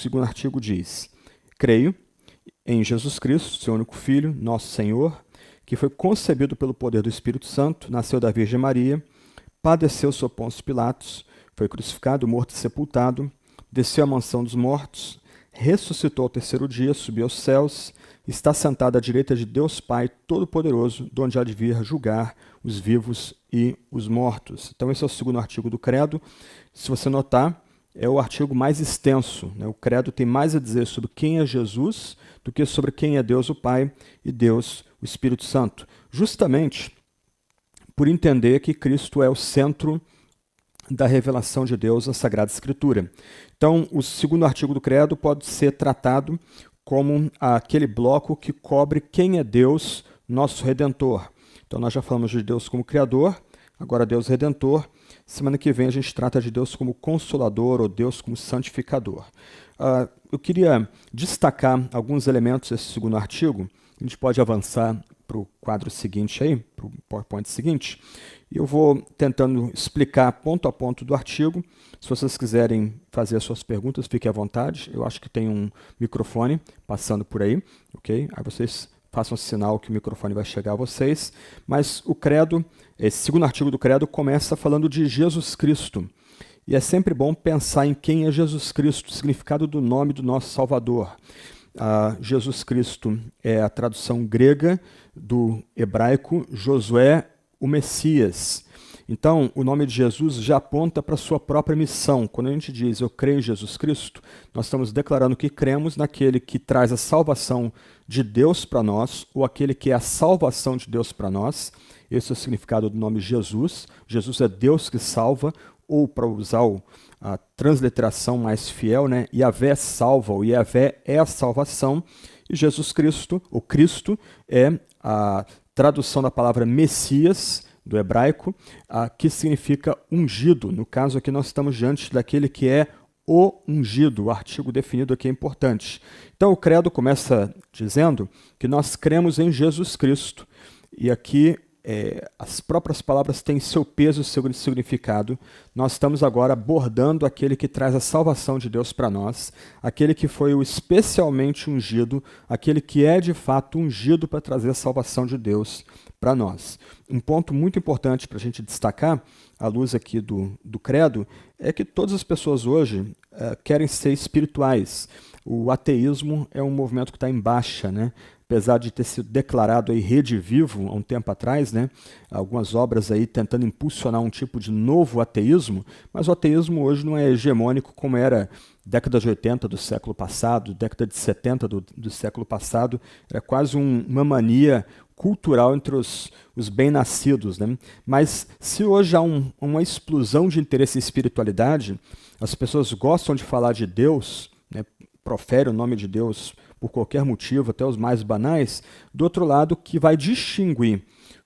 segundo artigo diz: Creio em Jesus Cristo, seu único Filho, nosso Senhor, que foi concebido pelo poder do Espírito Santo, nasceu da Virgem Maria, padeceu sob Pôncio Pilatos, foi crucificado, morto e sepultado, desceu à mansão dos mortos, ressuscitou ao terceiro dia, subiu aos céus, está sentado à direita de Deus Pai Todo-Poderoso, de onde há de vir julgar os vivos e os mortos. Então, esse é o segundo artigo do Credo. Se você notar, é o artigo mais extenso. Né? O Credo tem mais a dizer sobre quem é Jesus do que sobre quem é Deus o Pai e Deus o Espírito Santo. Justamente por entender que Cristo é o centro da revelação de Deus na Sagrada Escritura. Então, o segundo artigo do Credo pode ser tratado como aquele bloco que cobre quem é Deus, nosso Redentor. Então, nós já falamos de Deus como Criador, agora Deus Redentor. Semana que vem a gente trata de Deus como Consolador ou Deus como Santificador. Uh, eu queria destacar alguns elementos desse segundo artigo. A gente pode avançar para o quadro seguinte aí, para o PowerPoint seguinte. E eu vou tentando explicar ponto a ponto do artigo. Se vocês quiserem fazer as suas perguntas, fiquem à vontade. Eu acho que tem um microfone passando por aí, ok? Aí vocês façam sinal que o microfone vai chegar a vocês. Mas o credo, esse segundo artigo do credo começa falando de Jesus Cristo. E é sempre bom pensar em quem é Jesus Cristo, o significado do nome do nosso Salvador. Uh, Jesus Cristo é a tradução grega do hebraico Josué o Messias. Então, o nome de Jesus já aponta para a sua própria missão. Quando a gente diz eu creio em Jesus Cristo, nós estamos declarando que cremos naquele que traz a salvação de Deus para nós, ou aquele que é a salvação de Deus para nós. Esse é o significado do nome Jesus. Jesus é Deus que salva, ou para usar a transliteração mais fiel, né? Yahvé salva, o Yahvé é a salvação, e Jesus Cristo, o Cristo, é a tradução da palavra Messias, do hebraico, que significa ungido. No caso aqui, nós estamos diante daquele que é o ungido, o artigo definido aqui é importante. Então, o credo começa dizendo que nós cremos em Jesus Cristo. E aqui é, as próprias palavras têm seu peso seu significado. Nós estamos agora abordando aquele que traz a salvação de Deus para nós, aquele que foi o especialmente ungido, aquele que é de fato ungido para trazer a salvação de Deus para nós. Um ponto muito importante para a gente destacar, à luz aqui do, do credo, é que todas as pessoas hoje é, querem ser espirituais. O ateísmo é um movimento que está em baixa, né? apesar de ter sido declarado aí rede vivo há um tempo atrás, né? algumas obras aí tentando impulsionar um tipo de novo ateísmo, mas o ateísmo hoje não é hegemônico como era década de 80 do século passado, década de 70 do, do século passado, era quase um, uma mania cultural entre os, os bem-nascidos. Né? Mas se hoje há um, uma explosão de interesse em espiritualidade, as pessoas gostam de falar de Deus, né? profere o nome de Deus por qualquer motivo, até os mais banais, do outro lado, que vai distinguir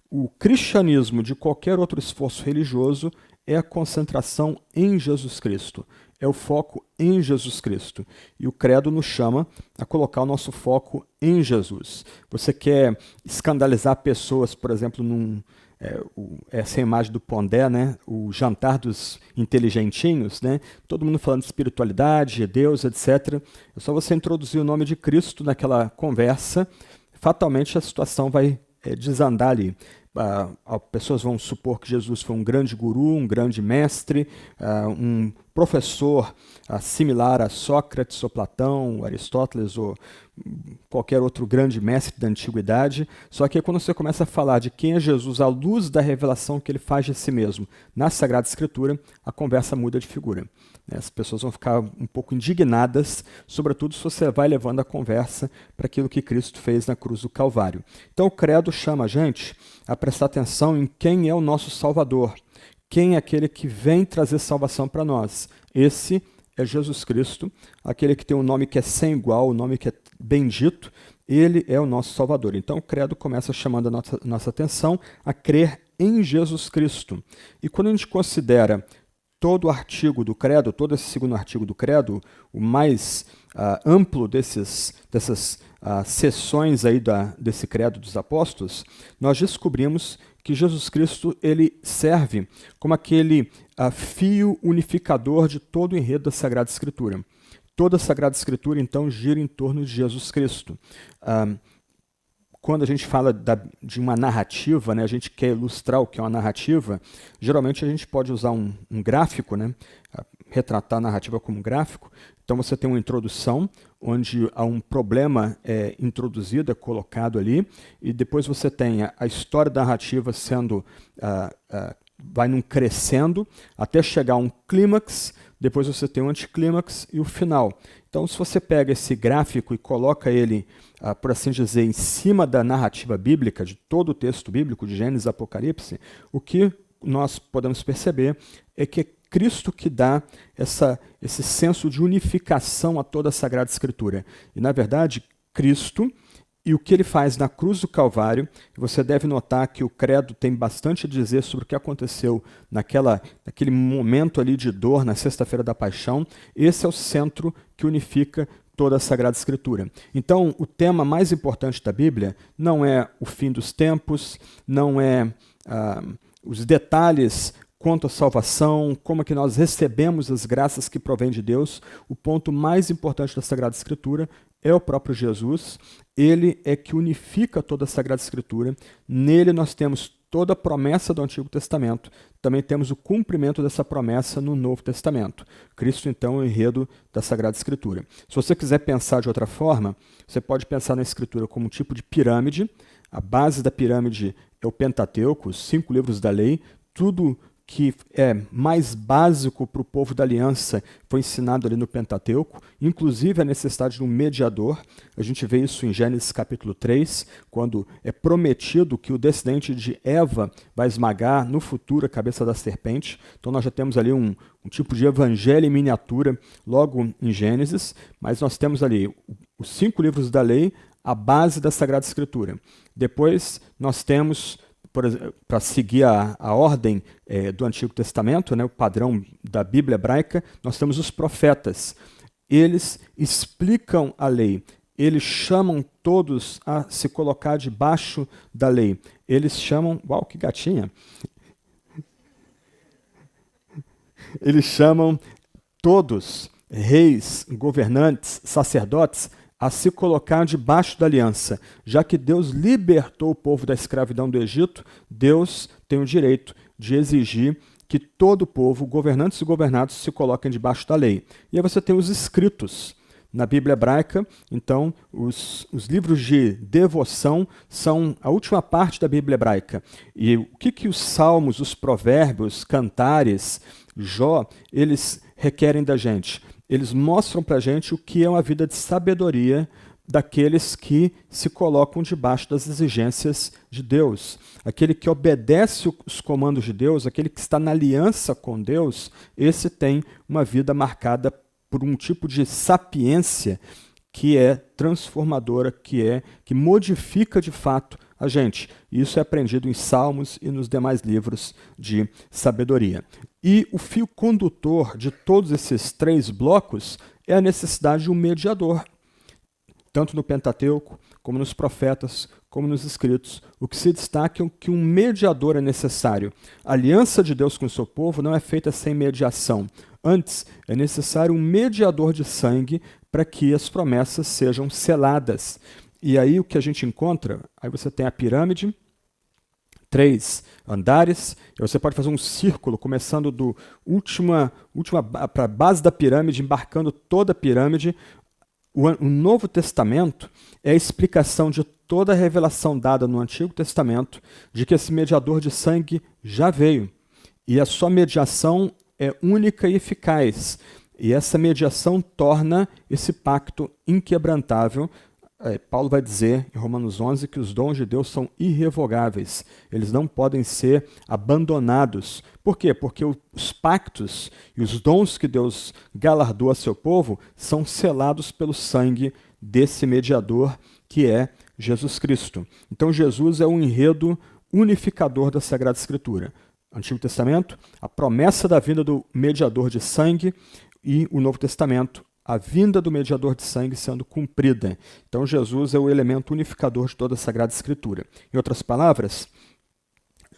o cristianismo de qualquer outro esforço religioso é a concentração em Jesus Cristo, é o foco em Jesus Cristo. E o credo nos chama a colocar o nosso foco em Jesus. Você quer escandalizar pessoas, por exemplo, num, é, o, essa imagem do Pondé, né? o jantar dos inteligentinhos, né? todo mundo falando de espiritualidade, Deus, etc. É só você introduzir o nome de Cristo naquela conversa, fatalmente a situação vai é, desandar ali. Uh, pessoas vão supor que Jesus foi um grande guru, um grande mestre, uh, um professor uh, similar a Sócrates ou Platão, Aristóteles ou qualquer outro grande mestre da antiguidade. Só que quando você começa a falar de quem é Jesus à luz da revelação que ele faz de si mesmo na Sagrada Escritura, a conversa muda de figura. Né? As pessoas vão ficar um pouco indignadas, sobretudo se você vai levando a conversa para aquilo que Cristo fez na cruz do Calvário. Então o credo chama a gente a prestar atenção em quem é o nosso Salvador, quem é aquele que vem trazer salvação para nós. Esse é Jesus Cristo, aquele que tem um nome que é sem igual, um nome que é bendito, ele é o nosso Salvador. Então o credo começa chamando a nossa, nossa atenção a crer em Jesus Cristo. E quando a gente considera todo o artigo do credo, todo esse segundo artigo do credo, o mais uh, amplo desses, dessas uh, sessões aí da, desse credo dos apóstolos, nós descobrimos que Jesus Cristo ele serve como aquele uh, fio unificador de todo o enredo da Sagrada Escritura. Toda a Sagrada Escritura, então, gira em torno de Jesus Cristo. Ah, quando a gente fala da, de uma narrativa, né, a gente quer ilustrar o que é uma narrativa, geralmente a gente pode usar um, um gráfico, né, retratar a narrativa como gráfico. Então você tem uma introdução, onde há um problema é, introduzido, é colocado ali, e depois você tem a, a história da narrativa sendo. Vai num crescendo até chegar a um clímax, depois você tem um anticlímax e o final. Então, se você pega esse gráfico e coloca ele, ah, por assim dizer, em cima da narrativa bíblica, de todo o texto bíblico, de Gênesis Apocalipse, o que nós podemos perceber é que é Cristo que dá essa, esse senso de unificação a toda a Sagrada Escritura. E, na verdade, Cristo e o que ele faz na cruz do Calvário, você deve notar que o credo tem bastante a dizer sobre o que aconteceu naquela, naquele momento ali de dor, na sexta-feira da paixão. Esse é o centro que unifica toda a Sagrada Escritura. Então, o tema mais importante da Bíblia não é o fim dos tempos, não é ah, os detalhes quanto à salvação, como é que nós recebemos as graças que provêm de Deus. O ponto mais importante da Sagrada Escritura é o próprio Jesus. Ele é que unifica toda a Sagrada Escritura. Nele nós temos toda a promessa do Antigo Testamento. Também temos o cumprimento dessa promessa no Novo Testamento. Cristo, então, é o enredo da Sagrada Escritura. Se você quiser pensar de outra forma, você pode pensar na Escritura como um tipo de pirâmide. A base da pirâmide é o Pentateuco, os cinco livros da lei, tudo que é mais básico para o povo da aliança foi ensinado ali no Pentateuco, inclusive a necessidade de um mediador. A gente vê isso em Gênesis capítulo 3, quando é prometido que o descendente de Eva vai esmagar no futuro a cabeça da serpente. Então nós já temos ali um, um tipo de evangelho em miniatura logo em Gênesis, mas nós temos ali os cinco livros da lei, a base da Sagrada Escritura. Depois nós temos para seguir a, a ordem é, do Antigo Testamento, né, o padrão da Bíblia hebraica, nós temos os profetas. Eles explicam a lei, eles chamam todos a se colocar debaixo da lei. Eles chamam. Uau, que gatinha! Eles chamam todos, reis, governantes, sacerdotes, a se colocar debaixo da aliança. Já que Deus libertou o povo da escravidão do Egito, Deus tem o direito de exigir que todo povo, governantes e governados, se coloquem debaixo da lei. E aí você tem os escritos. Na Bíblia hebraica, então, os, os livros de devoção são a última parte da Bíblia hebraica. E o que, que os salmos, os provérbios, cantares, Jó, eles requerem da gente? Eles mostram para a gente o que é uma vida de sabedoria daqueles que se colocam debaixo das exigências de Deus. Aquele que obedece os comandos de Deus, aquele que está na aliança com Deus, esse tem uma vida marcada por um tipo de sapiência que é transformadora, que é que modifica de fato a gente. Isso é aprendido em Salmos e nos demais livros de sabedoria. E o fio condutor de todos esses três blocos é a necessidade de um mediador. Tanto no Pentateuco, como nos profetas, como nos escritos, o que se destaca é que um mediador é necessário. A aliança de Deus com o seu povo não é feita sem mediação. Antes, é necessário um mediador de sangue para que as promessas sejam seladas. E aí o que a gente encontra? Aí você tem a pirâmide, três andares, e você pode fazer um círculo, começando do última, última para a base da pirâmide, embarcando toda a pirâmide. O, o Novo Testamento é a explicação de toda a revelação dada no Antigo Testamento de que esse mediador de sangue já veio. E a sua mediação é única e eficaz. E essa mediação torna esse pacto inquebrantável Paulo vai dizer em Romanos 11 que os dons de Deus são irrevogáveis, eles não podem ser abandonados. Por quê? Porque os pactos e os dons que Deus galardoa a seu povo são selados pelo sangue desse mediador que é Jesus Cristo. Então, Jesus é o enredo unificador da Sagrada Escritura. Antigo Testamento, a promessa da vinda do mediador de sangue, e o Novo Testamento, a vinda do mediador de sangue sendo cumprida. Então, Jesus é o elemento unificador de toda a Sagrada Escritura. Em outras palavras,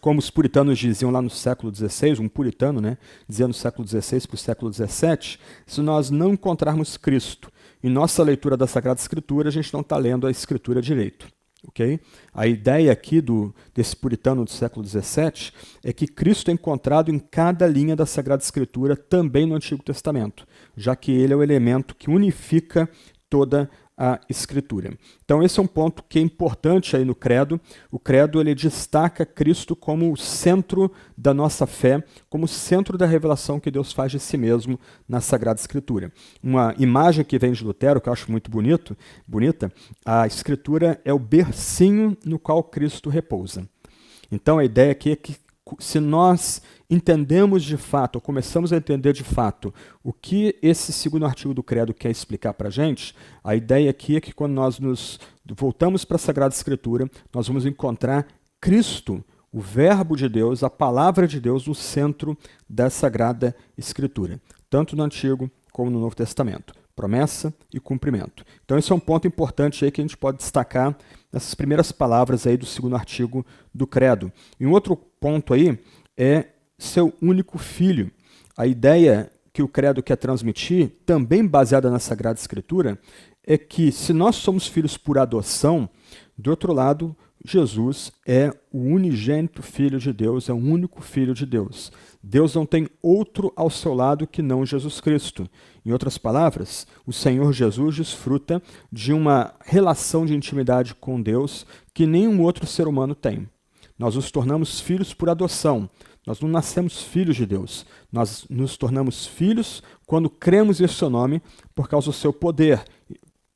como os puritanos diziam lá no século XVI, um puritano, né, dizia no século XVI para o século XVII, se nós não encontrarmos Cristo em nossa leitura da Sagrada Escritura, a gente não está lendo a Escritura direito. Okay? A ideia aqui do, desse puritano do século XVII é que Cristo é encontrado em cada linha da Sagrada Escritura, também no Antigo Testamento, já que ele é o elemento que unifica toda a escritura. Então esse é um ponto que é importante aí no credo. O credo ele destaca Cristo como o centro da nossa fé, como centro da revelação que Deus faz de si mesmo na Sagrada Escritura. Uma imagem que vem de Lutero que eu acho muito bonito, bonita, a escritura é o bercinho no qual Cristo repousa. Então a ideia aqui é que se nós entendemos de fato, ou começamos a entender de fato, o que esse segundo artigo do Credo quer explicar para a gente, a ideia aqui é que quando nós nos voltamos para a Sagrada Escritura, nós vamos encontrar Cristo, o Verbo de Deus, a palavra de Deus, no centro da Sagrada Escritura, tanto no Antigo como no Novo Testamento. Promessa e cumprimento. Então, esse é um ponto importante aí que a gente pode destacar nessas primeiras palavras aí do segundo artigo do Credo. E um outro ponto aí é seu único filho. A ideia que o credo quer transmitir, também baseada na Sagrada Escritura, é que se nós somos filhos por adoção, do outro lado, Jesus é o unigênito Filho de Deus, é o único Filho de Deus. Deus não tem outro ao seu lado que não Jesus Cristo. Em outras palavras, o Senhor Jesus desfruta de uma relação de intimidade com Deus que nenhum outro ser humano tem. Nós nos tornamos filhos por adoção. Nós não nascemos filhos de Deus. Nós nos tornamos filhos quando cremos em seu nome por causa do seu poder.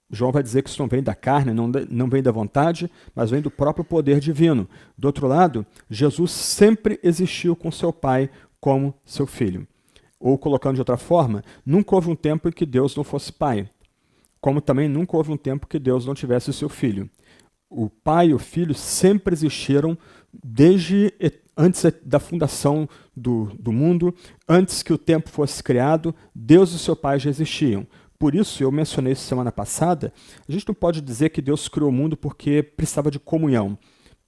João vai dizer que isso não vem da carne, não, não vem da vontade, mas vem do próprio poder divino. Do outro lado, Jesus sempre existiu com seu Pai como seu filho. Ou, colocando de outra forma, nunca houve um tempo em que Deus não fosse Pai. Como também nunca houve um tempo que Deus não tivesse seu filho. O Pai e o Filho sempre existiram desde antes da fundação do, do mundo, antes que o tempo fosse criado, Deus e seu Pai já existiam. Por isso, eu mencionei isso semana passada, a gente não pode dizer que Deus criou o mundo porque precisava de comunhão.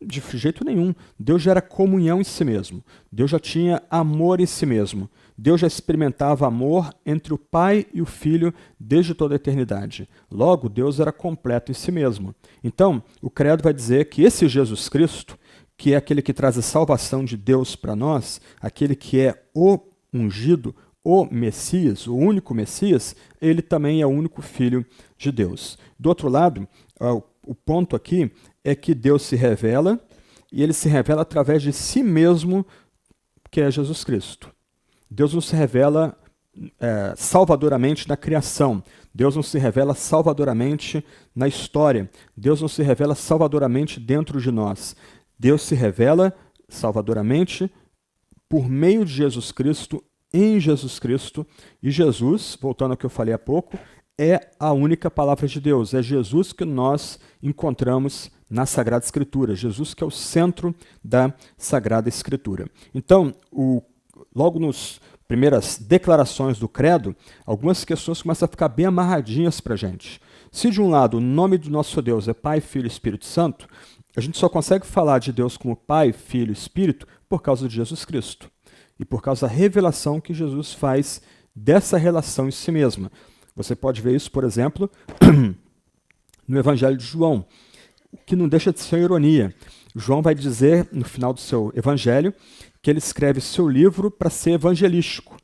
De jeito nenhum. Deus já era comunhão em si mesmo. Deus já tinha amor em si mesmo. Deus já experimentava amor entre o Pai e o Filho desde toda a eternidade. Logo, Deus era completo em si mesmo. Então, o Credo vai dizer que esse Jesus Cristo, que é aquele que traz a salvação de Deus para nós, aquele que é o ungido, o Messias, o único Messias, ele também é o único filho de Deus. Do outro lado, o ponto aqui é que Deus se revela e ele se revela através de si mesmo, que é Jesus Cristo. Deus não se revela é, salvadoramente na criação. Deus não se revela salvadoramente na história. Deus não se revela salvadoramente dentro de nós. Deus se revela salvadoramente por meio de Jesus Cristo, em Jesus Cristo, e Jesus, voltando ao que eu falei há pouco, é a única palavra de Deus. É Jesus que nós encontramos na Sagrada Escritura. Jesus que é o centro da Sagrada Escritura. Então, o, logo nas primeiras declarações do credo, algumas questões começam a ficar bem amarradinhas para a gente. Se de um lado o nome do nosso Deus é Pai, Filho e Espírito Santo, a gente só consegue falar de Deus como Pai, Filho e Espírito por causa de Jesus Cristo e por causa da revelação que Jesus faz dessa relação em si mesma. Você pode ver isso, por exemplo, no Evangelho de João, que não deixa de ser ironia. João vai dizer no final do seu evangelho que ele escreve seu livro para ser evangelístico.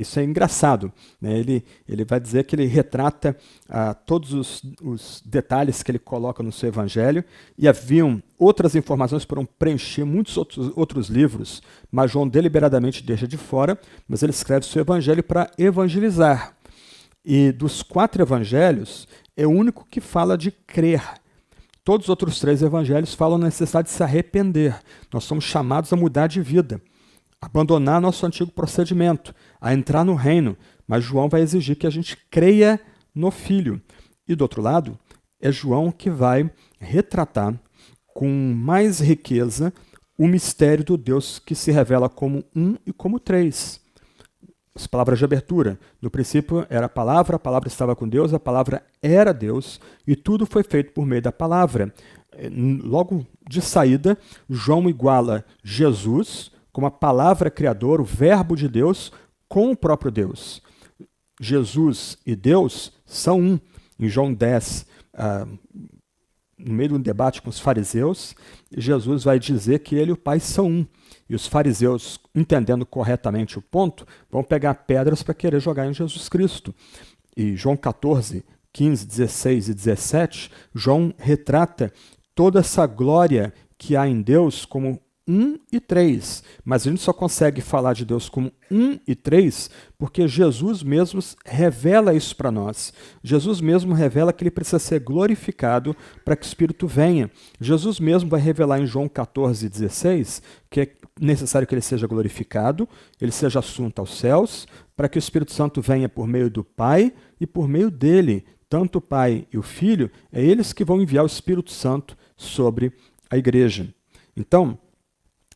Isso é engraçado. Né? Ele, ele vai dizer que ele retrata ah, todos os, os, detalhes que ele coloca no seu evangelho, e haviam outras informações para preencher muitos outros, outros livros, mas João deliberadamente deixa de fora, mas ele escreve seu evangelho para evangelizar. E dos quatro evangelhos, é o único que fala de crer. Todos os outros três evangelhos falam da necessidade de se arrepender. Nós somos chamados a mudar de vida abandonar nosso antigo procedimento, a entrar no reino, mas João vai exigir que a gente creia no Filho. E do outro lado, é João que vai retratar com mais riqueza o mistério do Deus que se revela como um e como três. As palavras de abertura. No princípio era a palavra, a palavra estava com Deus, a palavra era Deus, e tudo foi feito por meio da palavra. logo de saída, João iguala Jesus como a palavra criadora, o Verbo de Deus, com o próprio Deus. Jesus e Deus são um. Em João 10, ah, no meio de um debate com os fariseus, Jesus vai dizer que ele e o Pai são um. E os fariseus, entendendo corretamente o ponto, vão pegar pedras para querer jogar em Jesus Cristo. E João 14, 15, 16 e 17, João retrata toda essa glória que há em Deus como um e três. Mas a gente só consegue falar de Deus como um e três porque Jesus mesmo revela isso para nós. Jesus mesmo revela que ele precisa ser glorificado para que o Espírito venha. Jesus mesmo vai revelar em João 14, 16 que é necessário que ele seja glorificado, ele seja assunto aos céus, para que o Espírito Santo venha por meio do Pai e por meio dele. Tanto o Pai e o Filho, é eles que vão enviar o Espírito Santo sobre a igreja. Então,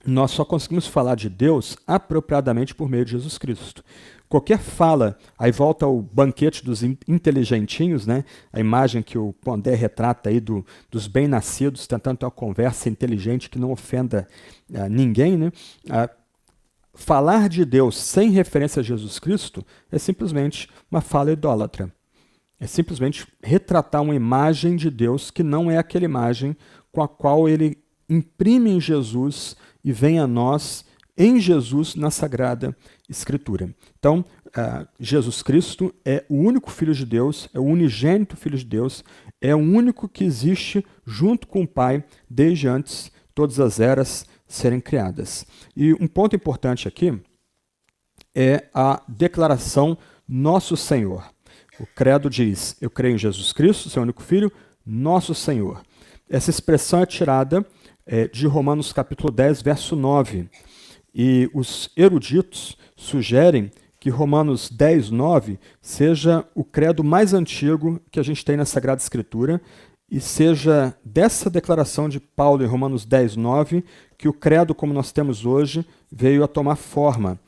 nós só conseguimos falar de Deus apropriadamente por meio de Jesus Cristo. Qualquer fala, aí volta o banquete dos inteligentinhos, né? a imagem que o Pondé retrata aí do, dos bem-nascidos, tentando ter uma conversa inteligente que não ofenda uh, ninguém. Né? Uh, falar de Deus sem referência a Jesus Cristo é simplesmente uma fala idólatra. É simplesmente retratar uma imagem de Deus que não é aquela imagem com a qual ele imprime em Jesus e vem a nós em Jesus na Sagrada Escritura. Então, uh, Jesus Cristo é o único Filho de Deus, é o unigênito Filho de Deus, é o único que existe junto com o Pai desde antes todas as eras serem criadas. E um ponto importante aqui é a declaração Nosso Senhor. O credo diz: Eu creio em Jesus Cristo, seu único Filho, nosso Senhor. Essa expressão é tirada é, de Romanos capítulo 10, verso 9. E os eruditos sugerem que Romanos 10, 9 seja o credo mais antigo que a gente tem na Sagrada Escritura e seja dessa declaração de Paulo em Romanos 10, 9 que o credo como nós temos hoje veio a tomar forma.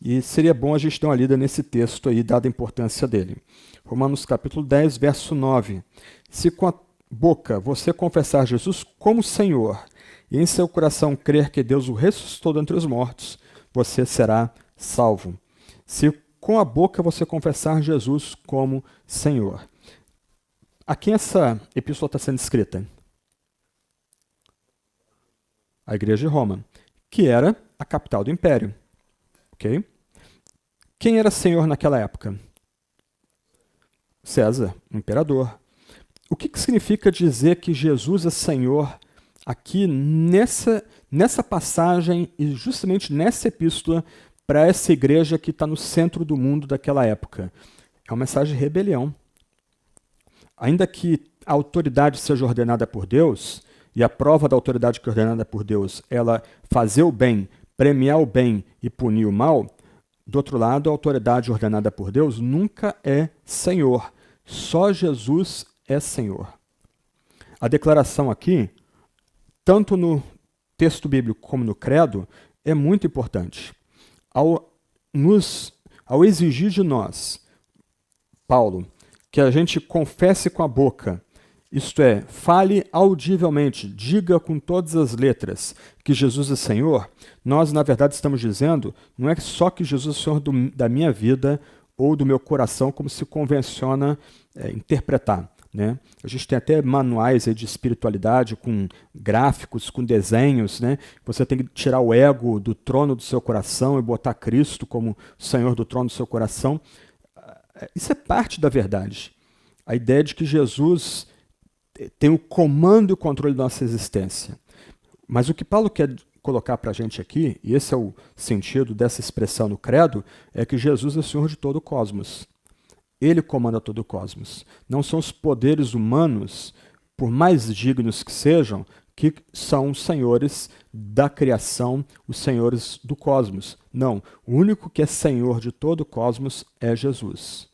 E seria bom a gente dar uma lida nesse texto aí, dada a importância dele. Romanos capítulo 10, verso 9. Se com a boca você confessar Jesus como Senhor e em seu coração crer que Deus o ressuscitou dentre os mortos, você será salvo. Se com a boca você confessar Jesus como Senhor. A quem essa epístola está sendo escrita? A igreja de Roma, que era a capital do império. Ok? Quem era senhor naquela época? César, o imperador. O que, que significa dizer que Jesus é senhor aqui nessa, nessa passagem e justamente nessa epístola para essa igreja que está no centro do mundo daquela época. É uma mensagem de rebelião. Ainda que a autoridade seja ordenada por Deus, e a prova da autoridade que é ordenada por Deus, ela fazer o bem, premiar o bem e punir o mal, do outro lado, a autoridade ordenada por Deus nunca é Senhor. Só Jesus é Senhor. A declaração aqui tanto no texto bíblico como no credo, é muito importante. Ao, nos, ao exigir de nós, Paulo, que a gente confesse com a boca, isto é, fale audivelmente, diga com todas as letras que Jesus é Senhor, nós, na verdade, estamos dizendo, não é só que Jesus é Senhor do, da minha vida ou do meu coração, como se convenciona é, interpretar. Né? A gente tem até manuais de espiritualidade com gráficos, com desenhos. Né? Você tem que tirar o ego do trono do seu coração e botar Cristo como Senhor do trono do seu coração. Isso é parte da verdade. A ideia de que Jesus tem o comando e o controle da nossa existência. Mas o que Paulo quer colocar para a gente aqui, e esse é o sentido dessa expressão no credo, é que Jesus é o Senhor de todo o cosmos. Ele comanda todo o cosmos. Não são os poderes humanos, por mais dignos que sejam, que são os senhores da criação, os senhores do cosmos. Não, o único que é senhor de todo o cosmos é Jesus.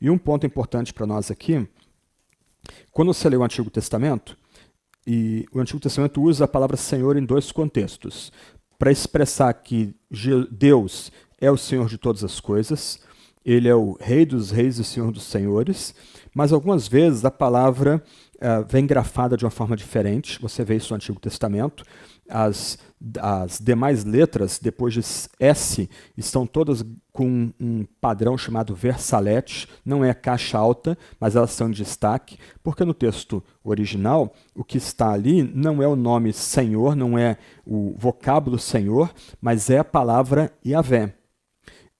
E um ponto importante para nós aqui, quando você lê o Antigo Testamento, e o Antigo Testamento usa a palavra Senhor em dois contextos, para expressar que Deus é o Senhor de todas as coisas, ele é o Rei dos Reis e Senhor dos Senhores, mas algumas vezes a palavra uh, vem grafada de uma forma diferente. Você vê isso no Antigo Testamento. As, as demais letras, depois de S, estão todas com um padrão chamado versalete. Não é caixa alta, mas elas são em destaque, porque no texto original, o que está ali não é o nome Senhor, não é o vocábulo Senhor, mas é a palavra Yahvé.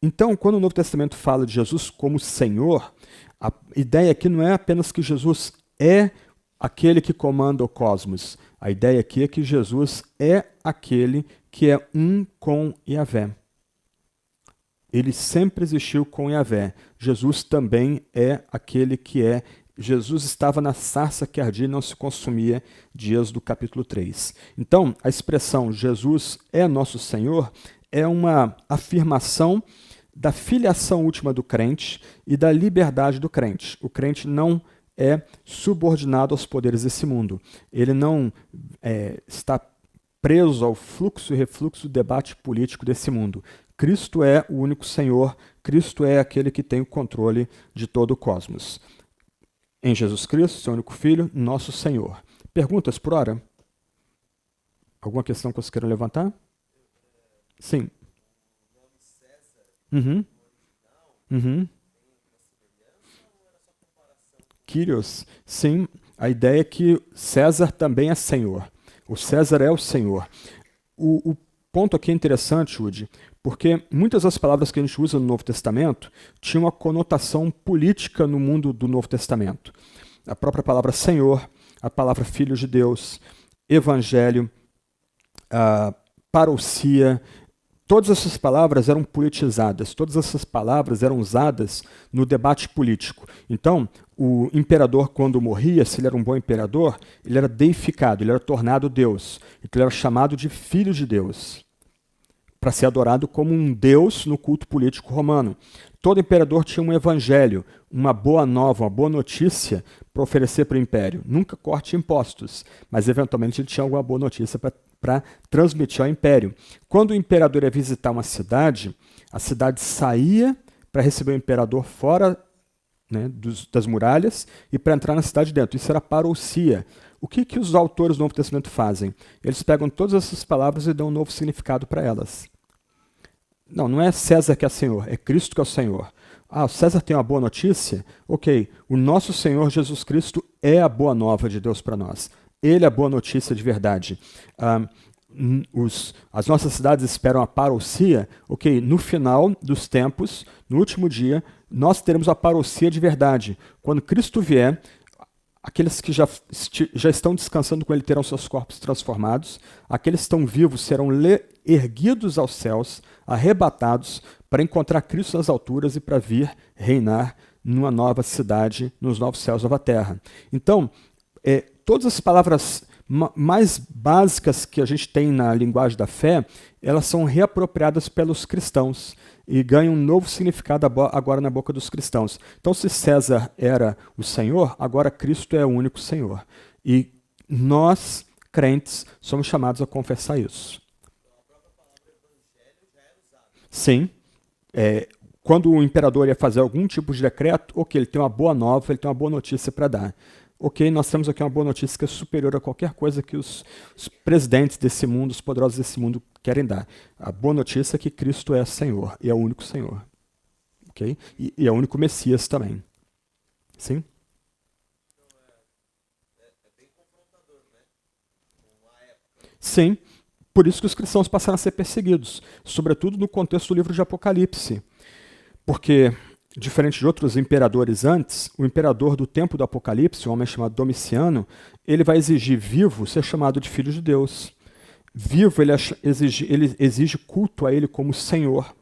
Então, quando o Novo Testamento fala de Jesus como Senhor, a ideia aqui não é apenas que Jesus é aquele que comanda o cosmos. A ideia aqui é que Jesus é aquele que é um com Yahvé. Ele sempre existiu com Yahvé. Jesus também é aquele que é. Jesus estava na sarça que ardia e não se consumia, dias do capítulo 3. Então, a expressão Jesus é nosso Senhor é uma afirmação da filiação última do crente e da liberdade do crente. O crente não é subordinado aos poderes desse mundo. Ele não é, está preso ao fluxo e refluxo do debate político desse mundo. Cristo é o único Senhor, Cristo é aquele que tem o controle de todo o cosmos. Em Jesus Cristo, seu único Filho, nosso Senhor. Perguntas por hora? Alguma questão que vocês queiram levantar? Sim. Uhum. Uhum. Kyrios, sim, a ideia é que César também é senhor. O César é o senhor. O, o ponto aqui é interessante, Udi, porque muitas das palavras que a gente usa no Novo Testamento tinham uma conotação política no mundo do Novo Testamento. A própria palavra Senhor, a palavra Filho de Deus, Evangelho, a parousia, Todas essas palavras eram politizadas, todas essas palavras eram usadas no debate político. Então, o imperador, quando morria, se ele era um bom imperador, ele era deificado, ele era tornado Deus. Então, ele era chamado de filho de Deus, para ser adorado como um Deus no culto político romano. Todo imperador tinha um evangelho, uma boa nova, uma boa notícia para oferecer para o império. Nunca corte impostos, mas eventualmente ele tinha alguma boa notícia para transmitir ao império. Quando o imperador ia visitar uma cidade, a cidade saía para receber o imperador fora né, dos, das muralhas e para entrar na cidade dentro. Isso era parousia. O que, que os autores do Novo Testamento fazem? Eles pegam todas essas palavras e dão um novo significado para elas. Não, não é César que é Senhor, é Cristo que é o Senhor. Ah, César tem uma boa notícia? Ok, o nosso Senhor Jesus Cristo é a boa nova de Deus para nós. Ele é a boa notícia de verdade. Ah, os, as nossas cidades esperam a parousia, ok, no final dos tempos, no último dia, nós teremos a parousia de verdade. Quando Cristo vier, aqueles que já, já estão descansando com Ele terão seus corpos transformados, aqueles que estão vivos serão erguidos aos céus, arrebatados, para encontrar Cristo nas alturas e para vir reinar numa nova cidade, nos novos céus, nova terra. Então, é, todas as palavras mais básicas que a gente tem na linguagem da fé, elas são reapropriadas pelos cristãos e ganham um novo significado agora na boca dos cristãos. Então, se César era o Senhor, agora Cristo é o único Senhor. E nós, crentes, somos chamados a confessar isso. Sim. É, quando o imperador ia fazer algum tipo de decreto, ok, ele tem uma boa nova, ele tem uma boa notícia para dar ok, nós temos aqui uma boa notícia que é superior a qualquer coisa que os, os, presidentes desse mundo, os poderosos desse mundo querem dar. A boa notícia é que Cristo é Senhor e é o único Senhor. ok? E, e é o único Messias também. Sim? Sim, por isso que os cristãos passaram a ser perseguidos, sobretudo no contexto do livro de Apocalipse. Porque Diferente de outros imperadores antes, o imperador do tempo do Apocalipse, um homem chamado Domiciano, ele vai exigir vivo ser chamado de filho de Deus. Vivo, ele exige, ele exige culto a ele como Senhor,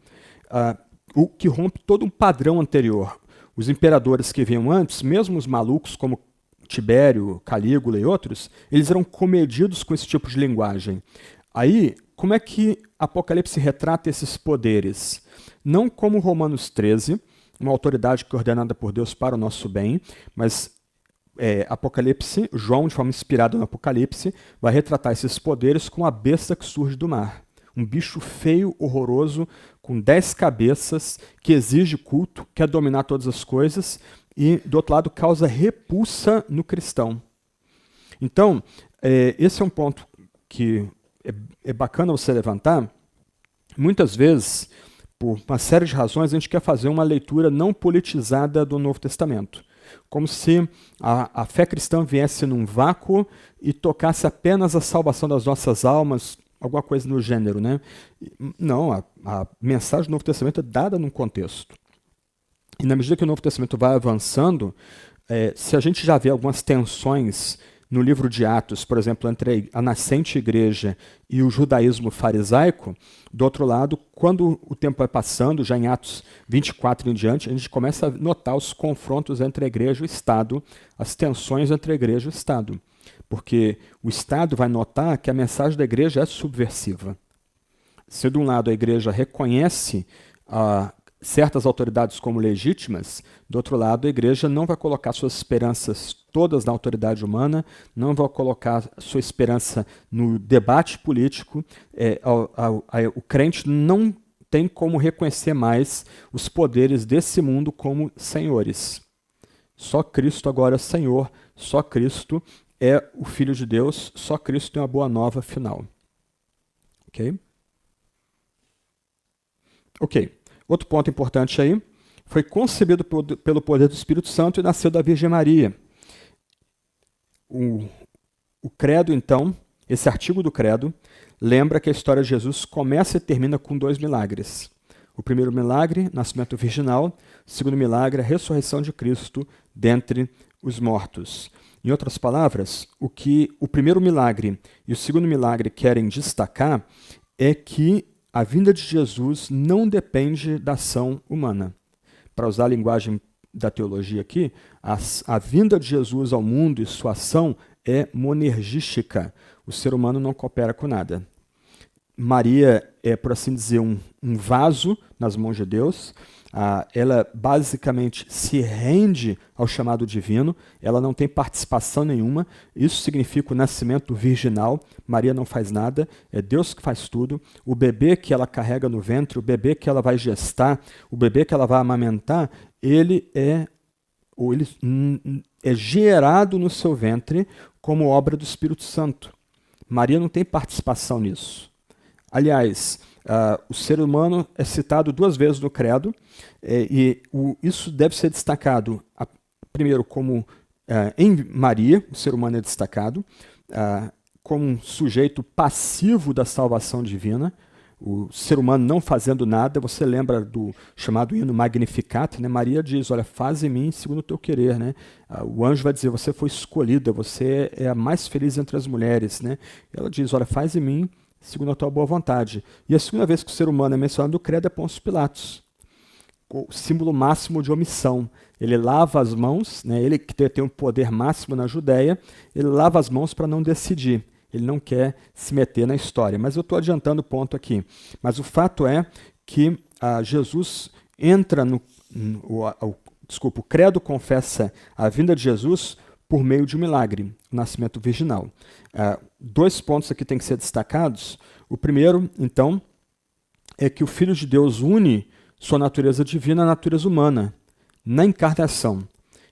uh, o que rompe todo um padrão anterior. Os imperadores que vinham antes, mesmo os malucos como Tibério, Calígula e outros, eles eram comedidos com esse tipo de linguagem. Aí, como é que Apocalipse retrata esses poderes? Não como Romanos 13, uma autoridade coordenada por Deus para o nosso bem, mas é, Apocalipse, João, de forma inspirada no Apocalipse, vai retratar esses poderes com a besta que surge do mar. Um bicho feio, horroroso, com dez cabeças, que exige culto, quer dominar todas as coisas e, do outro lado, causa repulsa no cristão. Então, é, esse é um ponto que é, é bacana você levantar. Muitas vezes, por uma série de razões, a gente quer fazer uma leitura não politizada do Novo Testamento. Como se a, a fé cristã viesse num vácuo e tocasse apenas a salvação das nossas almas, alguma coisa no gênero. Né? Não, a, a mensagem do Novo Testamento é dada num contexto. E na medida que o Novo Testamento vai avançando, é, se a gente já vê algumas tensões no livro de Atos, por exemplo, entre a nascente igreja e o judaísmo farisaico, do outro lado, quando o tempo vai passando, já em Atos 24 em diante, a gente começa a notar os confrontos entre a igreja e o Estado, as tensões entre a igreja e o Estado. Porque o Estado vai notar que a mensagem da igreja é subversiva. Se de um lado a igreja reconhece a certas autoridades como legítimas, do outro lado, a igreja não vai colocar suas esperanças todas na autoridade humana, não vai colocar sua esperança no debate político. É, o crente não tem como reconhecer mais os poderes desse mundo como senhores. Só Cristo agora é Senhor, só Cristo é o Filho de Deus, só Cristo tem uma boa nova final. Ok? Ok. Outro ponto importante aí, foi concebido pelo poder do Espírito Santo e nasceu da Virgem Maria. O, o credo, então, esse artigo do credo, lembra que a história de Jesus começa e termina com dois milagres. O primeiro milagre, nascimento virginal. O segundo milagre, a ressurreição de Cristo dentre os mortos. Em outras palavras, o que o primeiro milagre e o segundo milagre querem destacar é que a vinda de Jesus não depende da ação humana. Para usar a linguagem da teologia aqui, a, a vinda de Jesus ao mundo e sua ação é monergística. O ser humano não coopera com nada. Maria é, por assim dizer, um, um vaso nas mãos de Deus ah, ela basicamente se rende ao chamado divino, ela não tem participação nenhuma, isso significa o nascimento virginal, Maria não faz nada, é Deus que faz tudo, o bebê que ela carrega no ventre, o bebê que ela vai gestar, o bebê que ela vai amamentar, ele é, ou ele é gerado no seu ventre como obra do Espírito Santo. Maria não tem participação nisso. Aliás, Uh, o ser humano é citado duas vezes no credo, é, e o, isso deve ser destacado, a, primeiro, como uh, em Maria, o ser humano é destacado, uh, como um sujeito passivo da salvação divina, o ser humano não fazendo nada, você lembra do chamado hino Magnificat, né? Maria diz, olha, faz em mim segundo o teu querer, né? O anjo vai dizer, você foi escolhida, você é a mais feliz entre as mulheres, né? Ela diz, olha, faz em mim segundo a tua boa vontade. E a segunda vez que o ser humano é mencionado no credo é Pôncio Pilatos, o símbolo máximo de omissão. Ele lava as mãos, né, ele que tem o poder máximo na Judéia, ele lava as mãos para não decidir. Ele não quer se meter na história. Mas eu estou adiantando o ponto aqui. Mas o fato é que ah, Jesus entra no. no o, o, desculpa, o credo confessa a vinda de Jesus por meio de um milagre, o nascimento virginal. Uh, dois pontos aqui têm que ser destacados. O primeiro, então, é que o Filho de Deus une sua natureza divina à natureza humana na encarnação.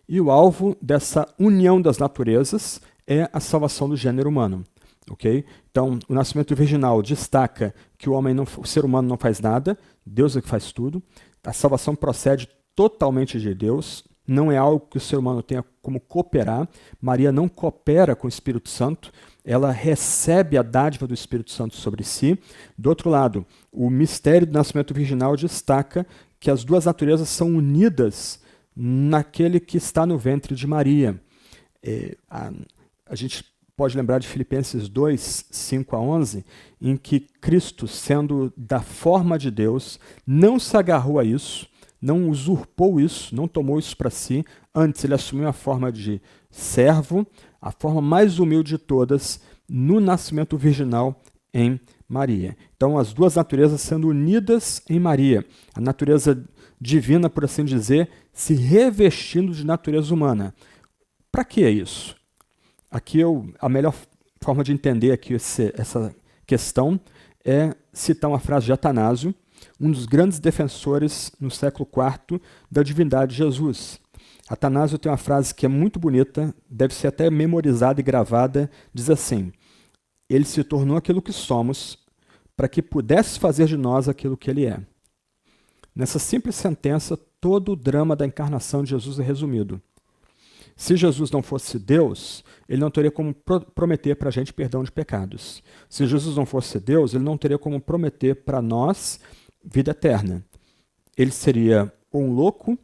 E o alvo dessa união das naturezas é a salvação do gênero humano. Okay? Então, o nascimento virginal destaca que o homem não, o ser humano não faz nada, Deus é que faz tudo. A salvação procede totalmente de Deus, não é algo que o ser humano tenha como cooperar. Maria não coopera com o Espírito Santo, ela recebe a dádiva do Espírito Santo sobre si. Do outro lado, o mistério do nascimento virginal destaca que as duas naturezas são unidas naquele que está no ventre de Maria. É, a, a gente pode lembrar de Filipenses 2, 5 a 11, em que Cristo, sendo da forma de Deus, não se agarrou a isso, não usurpou isso, não tomou isso para si. Antes, ele assumiu a forma de servo, a forma mais humilde de todas, no nascimento virginal em Maria. Então, as duas naturezas sendo unidas em Maria. A natureza divina, por assim dizer, se revestindo de natureza humana. Para que é isso? Aqui eu, a melhor forma de entender aqui esse, essa questão é citar uma frase de Atanásio, um dos grandes defensores no século IV da divindade de Jesus. Atanásio tem uma frase que é muito bonita, deve ser até memorizada e gravada, diz assim: Ele se tornou aquilo que somos para que pudesse fazer de nós aquilo que ele é. Nessa simples sentença, todo o drama da encarnação de Jesus é resumido. Se Jesus não fosse Deus, ele não teria como pro prometer para a gente perdão de pecados. Se Jesus não fosse Deus, ele não teria como prometer para nós vida eterna. Ele seria ou um louco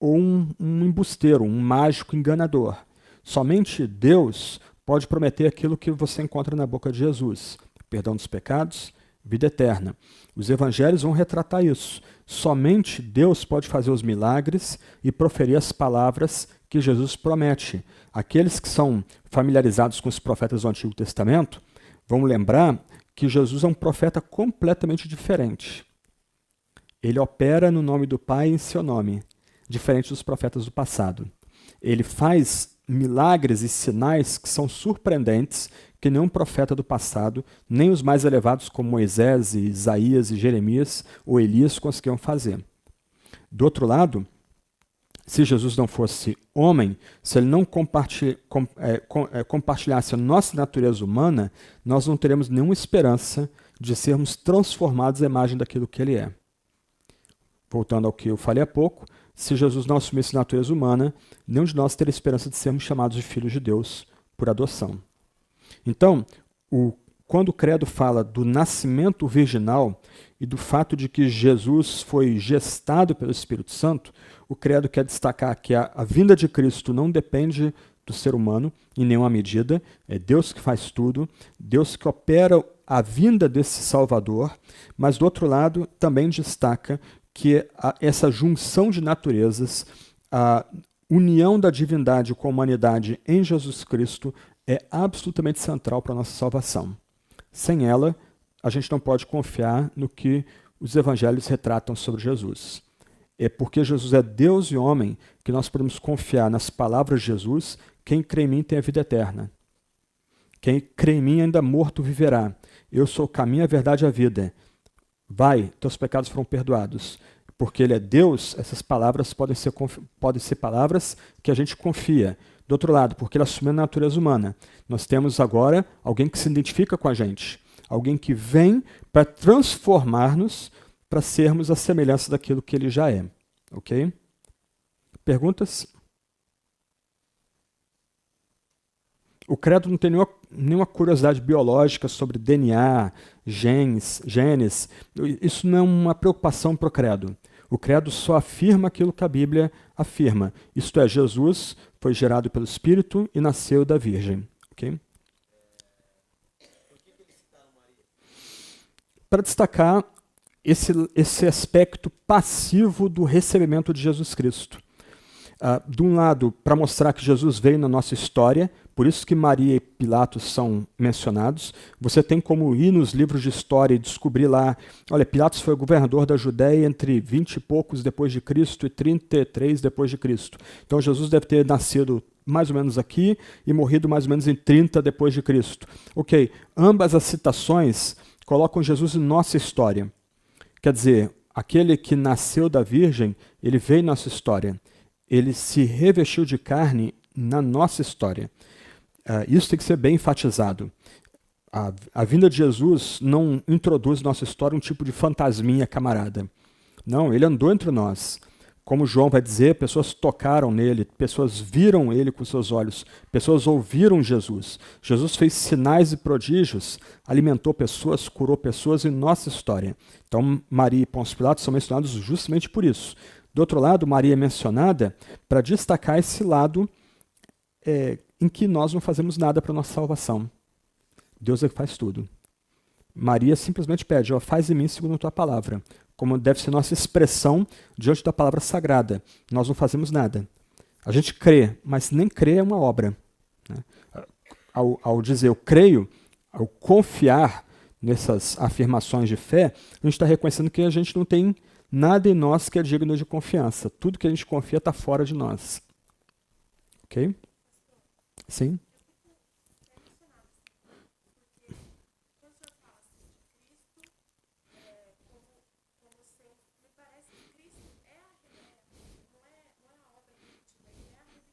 ou um, um embusteiro, um mágico enganador. Somente Deus pode prometer aquilo que você encontra na boca de Jesus: perdão dos pecados, vida eterna. Os evangelhos vão retratar isso. Somente Deus pode fazer os milagres e proferir as palavras que Jesus promete. Aqueles que são familiarizados com os profetas do Antigo Testamento vão lembrar que Jesus é um profeta completamente diferente. Ele opera no nome do Pai em seu nome, diferente dos profetas do passado. Ele faz milagres e sinais que são surpreendentes que nenhum profeta do passado, nem os mais elevados como Moisés, Isaías e Jeremias ou Elias conseguiam fazer. Do outro lado, se Jesus não fosse homem, se ele não é, é, compartilhasse a nossa natureza humana, nós não teremos nenhuma esperança de sermos transformados à imagem daquilo que ele é. Voltando ao que eu falei há pouco, se Jesus não assumisse natureza humana, nenhum de nós teria esperança de sermos chamados de filhos de Deus por adoção. Então, o, quando o credo fala do nascimento virginal e do fato de que Jesus foi gestado pelo Espírito Santo, o credo quer destacar que a, a vinda de Cristo não depende do ser humano em nenhuma medida, é Deus que faz tudo, Deus que opera a vinda desse Salvador, mas do outro lado também destaca que a, essa junção de naturezas, a união da divindade com a humanidade em Jesus Cristo é absolutamente central para a nossa salvação. Sem ela, a gente não pode confiar no que os evangelhos retratam sobre Jesus. É porque Jesus é Deus e homem que nós podemos confiar nas palavras de Jesus. Quem crê em mim tem a vida eterna. Quem crê em mim ainda morto viverá. Eu sou o caminho, a verdade e a vida. Vai, teus pecados foram perdoados. Porque ele é Deus, essas palavras podem ser, podem ser palavras que a gente confia. Do outro lado, porque ele assumiu a natureza humana. Nós temos agora alguém que se identifica com a gente, alguém que vem para transformar-nos para sermos a semelhança daquilo que ele já é. Ok? Perguntas? O credo não tem nenhuma, nenhuma curiosidade biológica sobre DNA, genes, genes. Isso não é uma preocupação para o credo. O credo só afirma aquilo que a Bíblia afirma. Isto é, Jesus foi gerado pelo Espírito e nasceu da Virgem. Okay? Para destacar esse, esse aspecto passivo do recebimento de Jesus Cristo. Uh, de um lado, para mostrar que Jesus veio na nossa história, por isso que Maria e Pilatos são mencionados. Você tem como ir nos livros de história e descobrir lá, olha, Pilatos foi governador da Judéia entre 20 e poucos depois de Cristo e 33 depois de Cristo. Então Jesus deve ter nascido mais ou menos aqui e morrido mais ou menos em 30 depois de Cristo. OK, ambas as citações colocam Jesus em nossa história. Quer dizer, aquele que nasceu da virgem, ele veio em nossa história ele se revestiu de carne na nossa história. Uh, isso tem que ser bem enfatizado. A, a vinda de Jesus não introduz na nossa história um tipo de fantasminha camarada. Não, ele andou entre nós. Como João vai dizer, pessoas tocaram nele, pessoas viram ele com seus olhos, pessoas ouviram Jesus. Jesus fez sinais e prodígios, alimentou pessoas, curou pessoas em nossa história. Então, Maria e Pôncio Pilatos são mencionados justamente por isso. Do outro lado, Maria é mencionada para destacar esse lado é, em que nós não fazemos nada para nossa salvação. Deus é que faz tudo. Maria simplesmente pede, ó, faz em mim segundo a tua palavra, como deve ser nossa expressão diante da palavra sagrada. Nós não fazemos nada. A gente crê, mas nem crer é uma obra. Né? Ao, ao dizer eu creio, ao confiar nessas afirmações de fé, a gente está reconhecendo que a gente não tem Nada em nós que é digno de confiança. Tudo que a gente confia está fora de nós. Ok? Sim?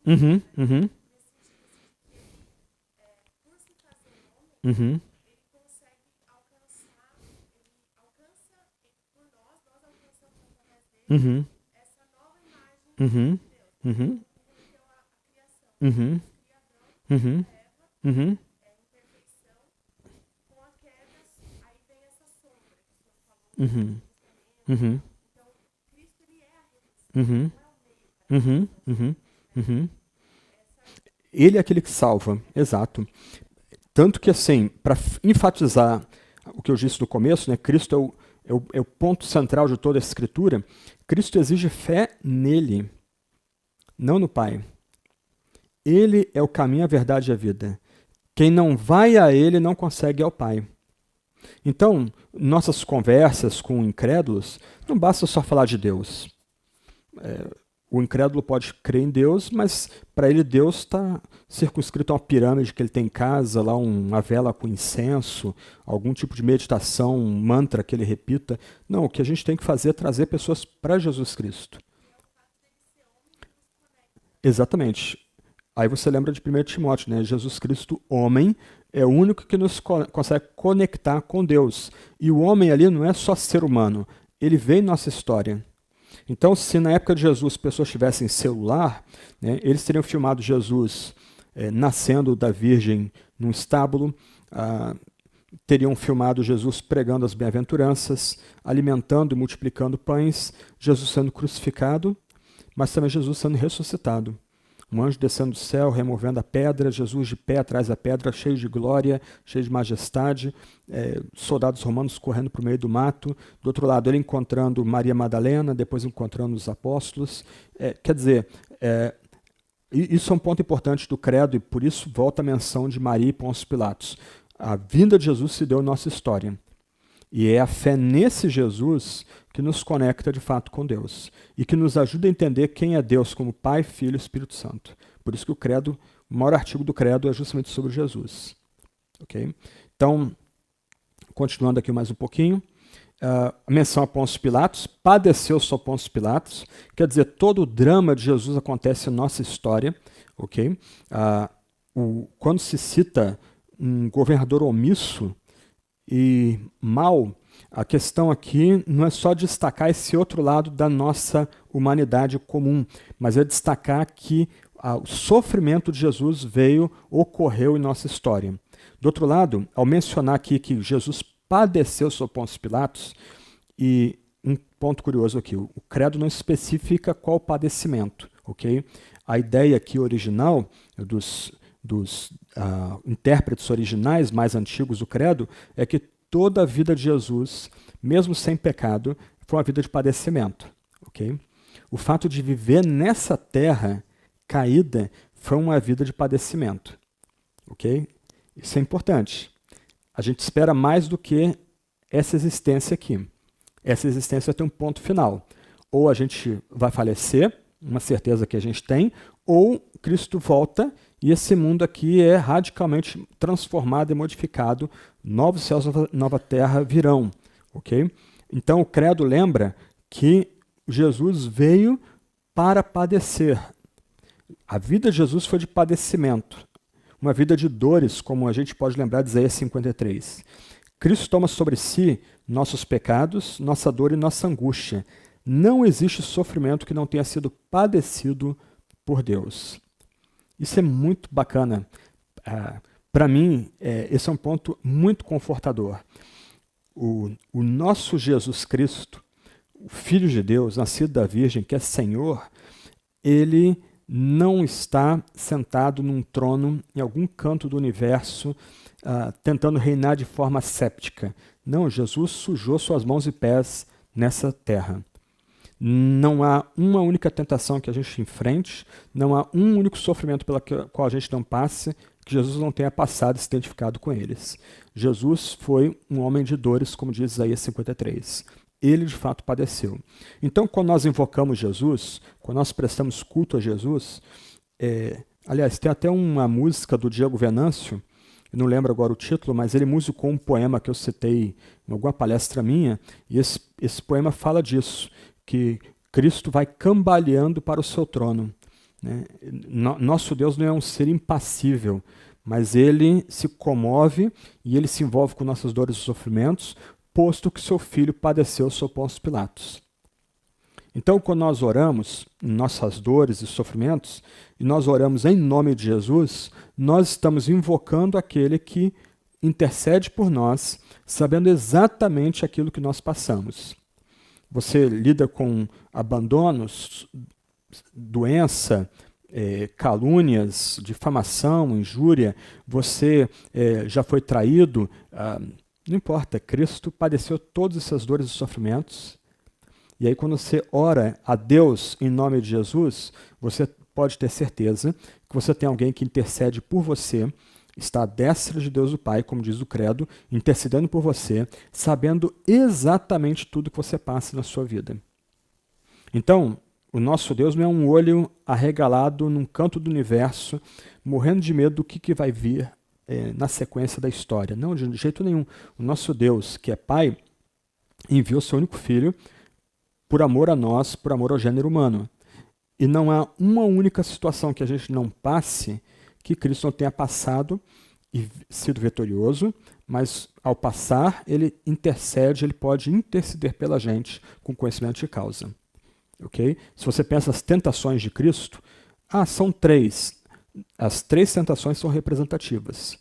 Uhum, uhum. Uhum. Uhum. Uhum. Uhum. Uhum. Uhum. Uhum. Uhum. Uhum. Uhum. Uhum. Uhum. Uhum. Ele é aquele que salva, exato. Tanto que, assim, para enfatizar o que eu disse no começo, né, Cristo é o, é, o, é o ponto central de toda a Escritura, Cristo exige fé nele, não no Pai. Ele é o caminho, a verdade e a vida. Quem não vai a ele não consegue ao Pai. Então, nossas conversas com incrédulos, não basta só falar de Deus. É, o incrédulo pode crer em Deus, mas para ele Deus está circunscrito a uma pirâmide que ele tem em casa, lá uma vela com incenso, algum tipo de meditação, um mantra que ele repita. Não, o que a gente tem que fazer é trazer pessoas para Jesus Cristo. Exatamente. Aí você lembra de 1 Timóteo, né? Jesus Cristo, homem, é o único que nos co consegue conectar com Deus. E o homem ali não é só ser humano, ele veio em nossa história. Então, se na época de Jesus pessoas tivessem celular, né, eles teriam filmado Jesus é, nascendo da Virgem num estábulo, ah, teriam filmado Jesus pregando as bem-aventuranças, alimentando e multiplicando pães, Jesus sendo crucificado, mas também Jesus sendo ressuscitado um anjo descendo do céu, removendo a pedra, Jesus de pé atrás da pedra, cheio de glória, cheio de majestade, é, soldados romanos correndo para o meio do mato, do outro lado ele encontrando Maria Madalena, depois encontrando os apóstolos. É, quer dizer, é, isso é um ponto importante do credo e por isso volta a menção de Maria e Pôncio Pilatos. A vinda de Jesus se deu em nossa história. E é a fé nesse Jesus que nos conecta de fato com Deus e que nos ajuda a entender quem é Deus como Pai, Filho e Espírito Santo. Por isso que o credo, o maior artigo do credo é justamente sobre Jesus. Ok? Então, continuando aqui mais um pouquinho, uh, menção a Pôncio Pilatos, padeceu só Pôncio Pilatos, quer dizer, todo o drama de Jesus acontece em nossa história. Ok? Uh, o, quando se cita um governador omisso, e mal, a questão aqui não é só destacar esse outro lado da nossa humanidade comum, mas é destacar que ah, o sofrimento de Jesus veio, ocorreu em nossa história. Do outro lado, ao mencionar aqui que Jesus padeceu sob Pôncio Pilatos, e um ponto curioso aqui, o credo não especifica qual padecimento, ok? A ideia aqui original dos dos uh, intérpretes originais mais antigos do credo é que toda a vida de Jesus, mesmo sem pecado, foi uma vida de padecimento. Okay? O fato de viver nessa terra caída foi uma vida de padecimento. Okay? Isso é importante. A gente espera mais do que essa existência aqui. Essa existência tem um ponto final. Ou a gente vai falecer, uma certeza que a gente tem, ou Cristo volta e esse mundo aqui é radicalmente transformado e modificado. Novos céus nova terra virão. ok? Então o credo lembra que Jesus veio para padecer. A vida de Jesus foi de padecimento, uma vida de dores, como a gente pode lembrar de Isaías 53. Cristo toma sobre si nossos pecados, nossa dor e nossa angústia. Não existe sofrimento que não tenha sido padecido por Deus. Isso é muito bacana. Ah, Para mim, é, esse é um ponto muito confortador. O, o nosso Jesus Cristo, o Filho de Deus, nascido da Virgem, que é Senhor, ele não está sentado num trono em algum canto do universo uh, tentando reinar de forma séptica. Não, Jesus sujou suas mãos e pés nessa terra. Não há uma única tentação que a gente enfrente, não há um único sofrimento pela qual a gente não passe que Jesus não tenha passado e se identificado com eles. Jesus foi um homem de dores, como diz Isaías 53. Ele de fato padeceu. Então, quando nós invocamos Jesus, quando nós prestamos culto a Jesus, é, aliás, tem até uma música do Diego Venâncio, não lembro agora o título, mas ele musicou um poema que eu citei em alguma palestra minha, e esse, esse poema fala disso que Cristo vai cambaleando para o seu trono. Né? Nosso Deus não é um ser impassível, mas ele se comove e ele se envolve com nossas dores e sofrimentos, posto que seu filho padeceu sob Pôncio Pilatos. Então, quando nós oramos nossas dores e sofrimentos, e nós oramos em nome de Jesus, nós estamos invocando aquele que intercede por nós, sabendo exatamente aquilo que nós passamos. Você lida com abandonos, doença, é, calúnias, difamação, injúria, você é, já foi traído, ah, não importa, Cristo padeceu todas essas dores e sofrimentos. E aí, quando você ora a Deus em nome de Jesus, você pode ter certeza que você tem alguém que intercede por você, está à destra de Deus o Pai, como diz o Credo, intercedendo por você, sabendo exatamente tudo que você passa na sua vida. Então, o nosso Deus não é um olho arregalado num canto do universo, morrendo de medo do que, que vai vir é, na sequência da história. Não, de jeito nenhum. O nosso Deus, que é Pai, enviou seu único filho por amor a nós, por amor ao gênero humano. E não há uma única situação que a gente não passe que Cristo não tenha passado e sido vitorioso, mas ao passar, ele intercede, ele pode interceder pela gente com conhecimento de causa. Ok? Se você pensa as tentações de Cristo, ah, são três. As três tentações são representativas: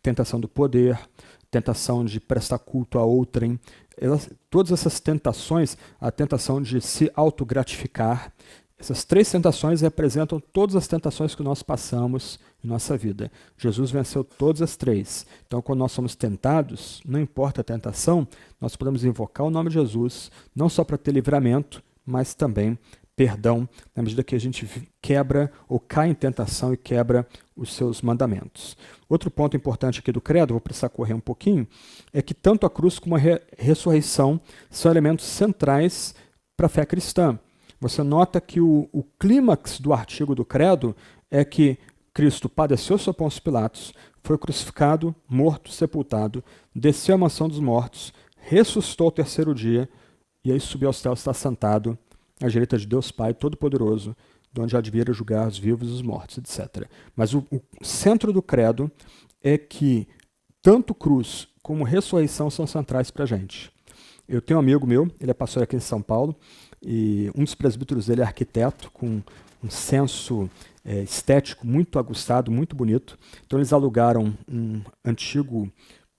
tentação do poder, tentação de prestar culto a outrem, elas, todas essas tentações, a tentação de se autogratificar, essas três tentações representam todas as tentações que nós passamos em nossa vida. Jesus venceu todas as três. Então, quando nós somos tentados, não importa a tentação, nós podemos invocar o nome de Jesus, não só para ter livramento, mas também perdão, na medida que a gente quebra ou cai em tentação e quebra os seus mandamentos. Outro ponto importante aqui do credo, vou precisar correr um pouquinho, é que tanto a cruz como a re ressurreição são elementos centrais para a fé cristã. Você nota que o, o clímax do artigo do credo é que Cristo padeceu sob Pôncio Pilatos, foi crucificado, morto, sepultado, desceu à mansão dos mortos, ressuscitou ao terceiro dia, e aí subiu aos céus, está sentado à direita de Deus Pai Todo-Poderoso, de onde há de vir a julgar os vivos e os mortos, etc. Mas o, o centro do credo é que tanto cruz como ressurreição são centrais para a gente. Eu tenho um amigo meu, ele é pastor aqui em São Paulo, e um dos presbíteros dele é arquiteto, com um senso é, estético muito aguçado, muito bonito. Então eles alugaram um antigo,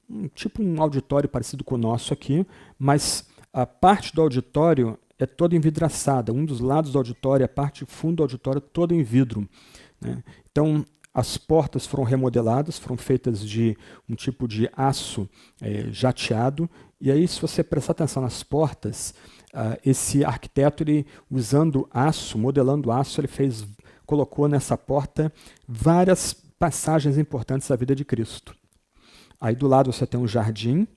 um, tipo um auditório parecido com o nosso aqui, mas a parte do auditório é toda envidraçada. Um dos lados do auditório, a parte fundo do auditório, toda em vidro. Né? Então, as portas foram remodeladas, foram feitas de um tipo de aço é, jateado. E aí, se você prestar atenção nas portas, uh, esse arquiteto, ele, usando aço, modelando aço, ele fez, colocou nessa porta várias passagens importantes da vida de Cristo. Aí do lado você tem um jardim,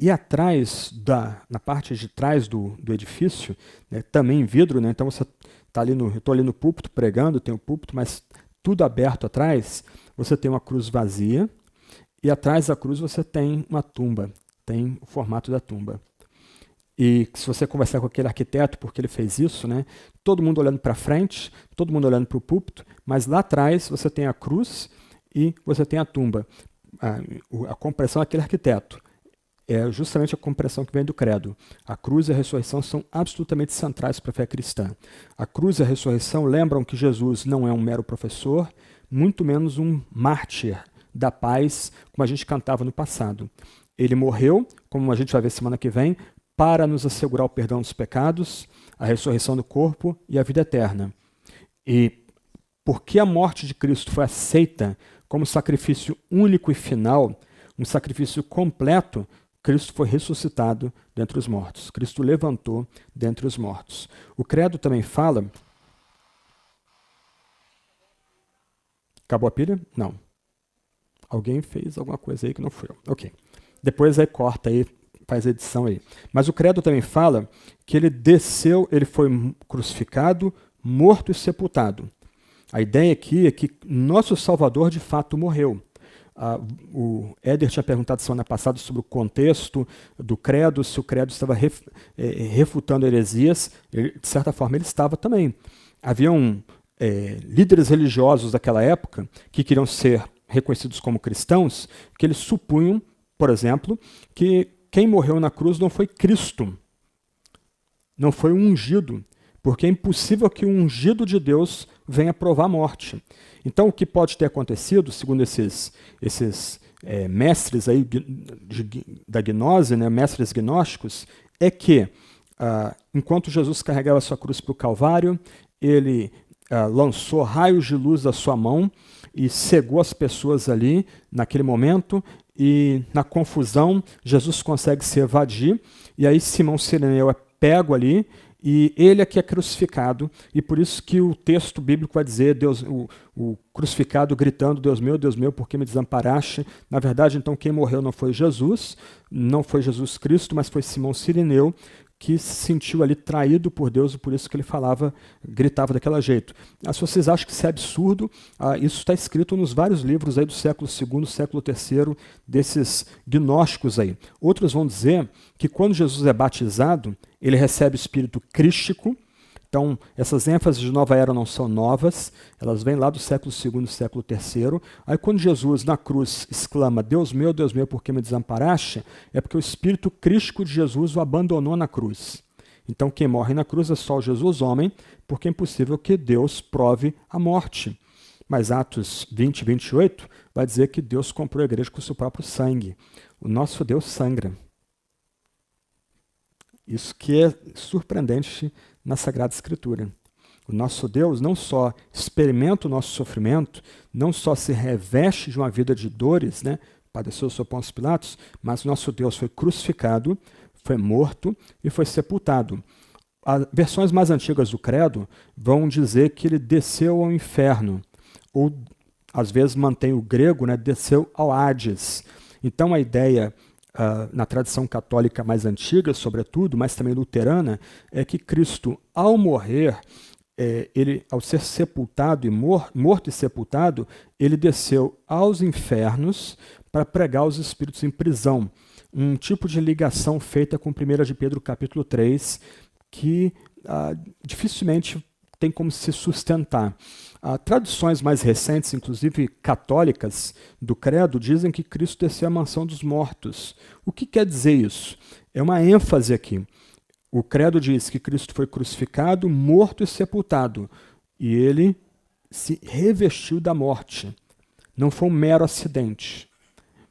e atrás, da, na parte de trás do, do edifício, né, também em vidro, né, então você está ali no, estou ali no púlpito pregando, tem o púlpito, mas tudo aberto atrás, você tem uma cruz vazia, e atrás da cruz você tem uma tumba, tem o formato da tumba. E se você conversar com aquele arquiteto, porque ele fez isso, né, todo mundo olhando para frente, todo mundo olhando para o púlpito, mas lá atrás você tem a cruz e você tem a tumba. A, a compreensão daquele arquiteto é justamente a compreensão que vem do credo. A cruz e a ressurreição são absolutamente centrais para a fé cristã. A cruz e a ressurreição lembram que Jesus não é um mero professor, muito menos um mártir da paz, como a gente cantava no passado. Ele morreu, como a gente vai ver semana que vem, para nos assegurar o perdão dos pecados, a ressurreição do corpo e a vida eterna. E porque a morte de Cristo foi aceita como sacrifício único e final, um sacrifício completo, Cristo foi ressuscitado dentre os mortos. Cristo levantou dentre os mortos. O credo também fala. Acabou a pilha? Não. Alguém fez alguma coisa aí que não foi eu. Ok. Depois aí corta aí, faz a edição aí. Mas o credo também fala que ele desceu, ele foi crucificado, morto e sepultado. A ideia aqui é que nosso Salvador de fato morreu. Ah, o Éder tinha perguntado semana passada sobre o contexto do credo, se o credo estava ref, é, refutando heresias. Ele, de certa forma, ele estava também. Haviam é, líderes religiosos daquela época, que queriam ser reconhecidos como cristãos, que eles supunham, por exemplo, que quem morreu na cruz não foi Cristo, não foi o ungido, porque é impossível que o ungido de Deus venha provar a morte. Então, o que pode ter acontecido, segundo esses, esses é, mestres aí de, de, da gnose, né, mestres gnósticos, é que, ah, enquanto Jesus carregava sua cruz para o Calvário, ele ah, lançou raios de luz da sua mão e cegou as pessoas ali naquele momento, e na confusão, Jesus consegue se evadir, e aí Simão Sireneu é pego ali, e ele é que é crucificado, e por isso que o texto bíblico vai dizer, Deus, o, o, crucificado gritando, Deus meu, Deus meu, por que me desamparaste? Na verdade, então, quem morreu não foi Jesus, não foi Jesus Cristo, mas foi Simão Sirineu, que se sentiu ali traído por Deus e por isso que ele falava, gritava daquele jeito. Ah, se vocês acham que isso é absurdo, ah, isso está escrito nos vários livros aí do século II, século III, desses gnósticos aí. Outros vão dizer que quando Jesus é batizado, ele recebe o espírito crístico, então, essas ênfases de nova era não são novas, elas vêm lá do século II século III. Aí, quando Jesus na cruz exclama: Deus meu, Deus meu, por que me desamparaste? É porque o espírito crístico de Jesus o abandonou na cruz. Então, quem morre na cruz é só Jesus homem, porque é impossível que Deus prove a morte. Mas Atos 20, 28 vai dizer que Deus comprou a igreja com o seu próprio sangue. O nosso Deus sangra. Isso que é surpreendente na Sagrada Escritura. O nosso Deus não só experimenta o nosso sofrimento, não só se reveste de uma vida de dores, né? padeceu seu Pôncio Pilatos, mas nosso Deus foi crucificado, foi morto e foi sepultado. As versões mais antigas do credo vão dizer que ele desceu ao inferno, ou às vezes mantém o grego, né, desceu ao Hades. Então a ideia uh, na tradição católica mais antiga, sobretudo, mas também luterana, é que Cristo, ao morrer, é, ele, ao ser sepultado e mor morto e sepultado, ele desceu aos infernos para pregar os espíritos em prisão. Um tipo de ligação feita com 1 de Pedro capítulo 3, que ah, dificilmente tem como se sustentar. Ah, tradições mais recentes, inclusive católicas, do Credo, dizem que Cristo desceu à mansão dos mortos. O que quer dizer isso? É uma ênfase aqui. O Credo diz que Cristo foi crucificado, morto e sepultado, e ele se revestiu da morte. Não foi um mero acidente.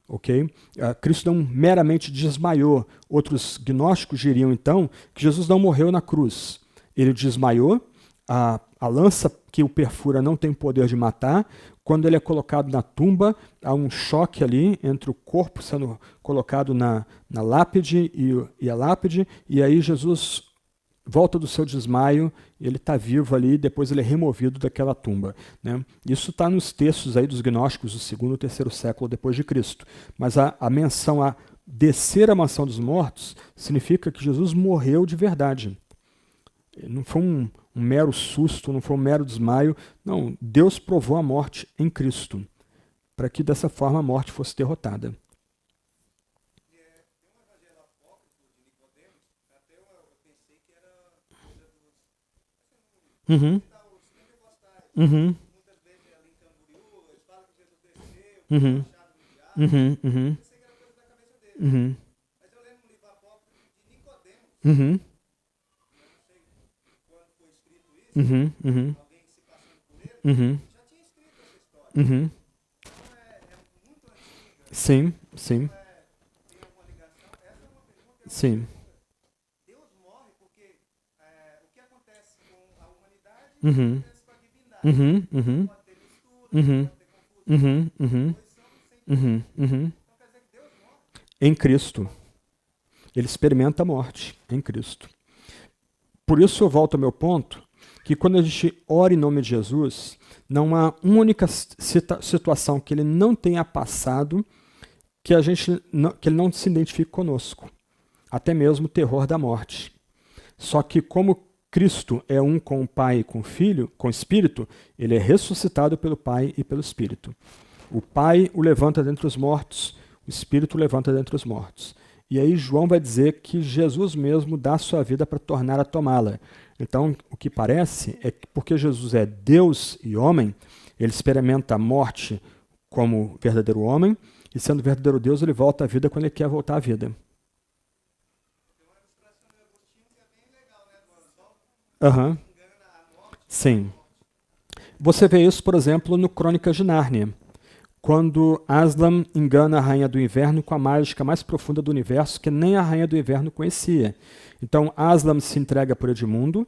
Ok? Ah, Cristo não meramente desmaiou. Outros gnósticos diriam então que Jesus não morreu na cruz. Ele desmaiou, a, a lança que o perfura não tem poder de matar. Quando ele é colocado na tumba, há um choque ali entre o corpo sendo colocado na, na lápide e, e a lápide, e aí Jesus volta do seu desmaio, ele está vivo ali, depois ele é removido daquela tumba. Né? Isso está nos textos aí dos gnósticos do segundo e terceiro século depois de Cristo. Mas a, a menção a descer a mansão dos mortos significa que Jesus morreu de verdade. Não foi um, um mero susto, não foi um mero desmaio. Não, Deus provou a morte em Cristo, para que dessa forma a morte fosse derrotada. Uhum. Uhum. Uhum. Uhum. Uhum. Uhum. Uhum. Uhum, uhum. Uhum. Uhum. Sim, sim. Sim. Uhum. Uhum, uhum. Uhum. Uhum, uhum. Uhum, uhum. Em Cristo. Ele experimenta a morte em Cristo. Por isso eu volto ao meu ponto que quando a gente ora em nome de Jesus, não há uma única situação que ele não tenha passado que a gente não, que ele não se identifique conosco, até mesmo o terror da morte. Só que como Cristo é um com o Pai e com o Filho, com o Espírito, ele é ressuscitado pelo Pai e pelo Espírito. O Pai o levanta dentre os mortos, o Espírito o levanta dentre os mortos. E aí João vai dizer que Jesus mesmo dá sua vida para tornar a tomá-la. Então, o que parece é que porque Jesus é Deus e homem, ele experimenta a morte como verdadeiro homem, e sendo verdadeiro Deus, ele volta à vida quando ele quer voltar à vida. Uhum. Sim. Você vê isso, por exemplo, no Crônicas de Nárnia, quando Aslan engana a Rainha do Inverno com a mágica mais profunda do universo que nem a Rainha do Inverno conhecia. Então Aslan se entrega por Edmundo,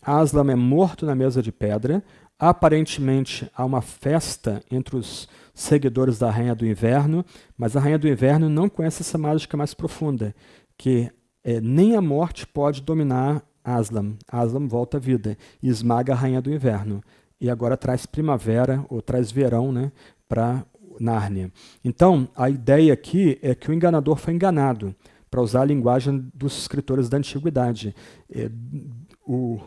Aslan é morto na mesa de pedra, aparentemente há uma festa entre os seguidores da Rainha do Inverno, mas a Rainha do Inverno não conhece essa mágica mais profunda, que é, nem a morte pode dominar Aslan. Aslan volta à vida e esmaga a Rainha do Inverno. E agora traz primavera, ou traz verão, né, para Nárnia. Então, a ideia aqui é que o enganador foi enganado, para usar a linguagem dos escritores da antiguidade. É, o,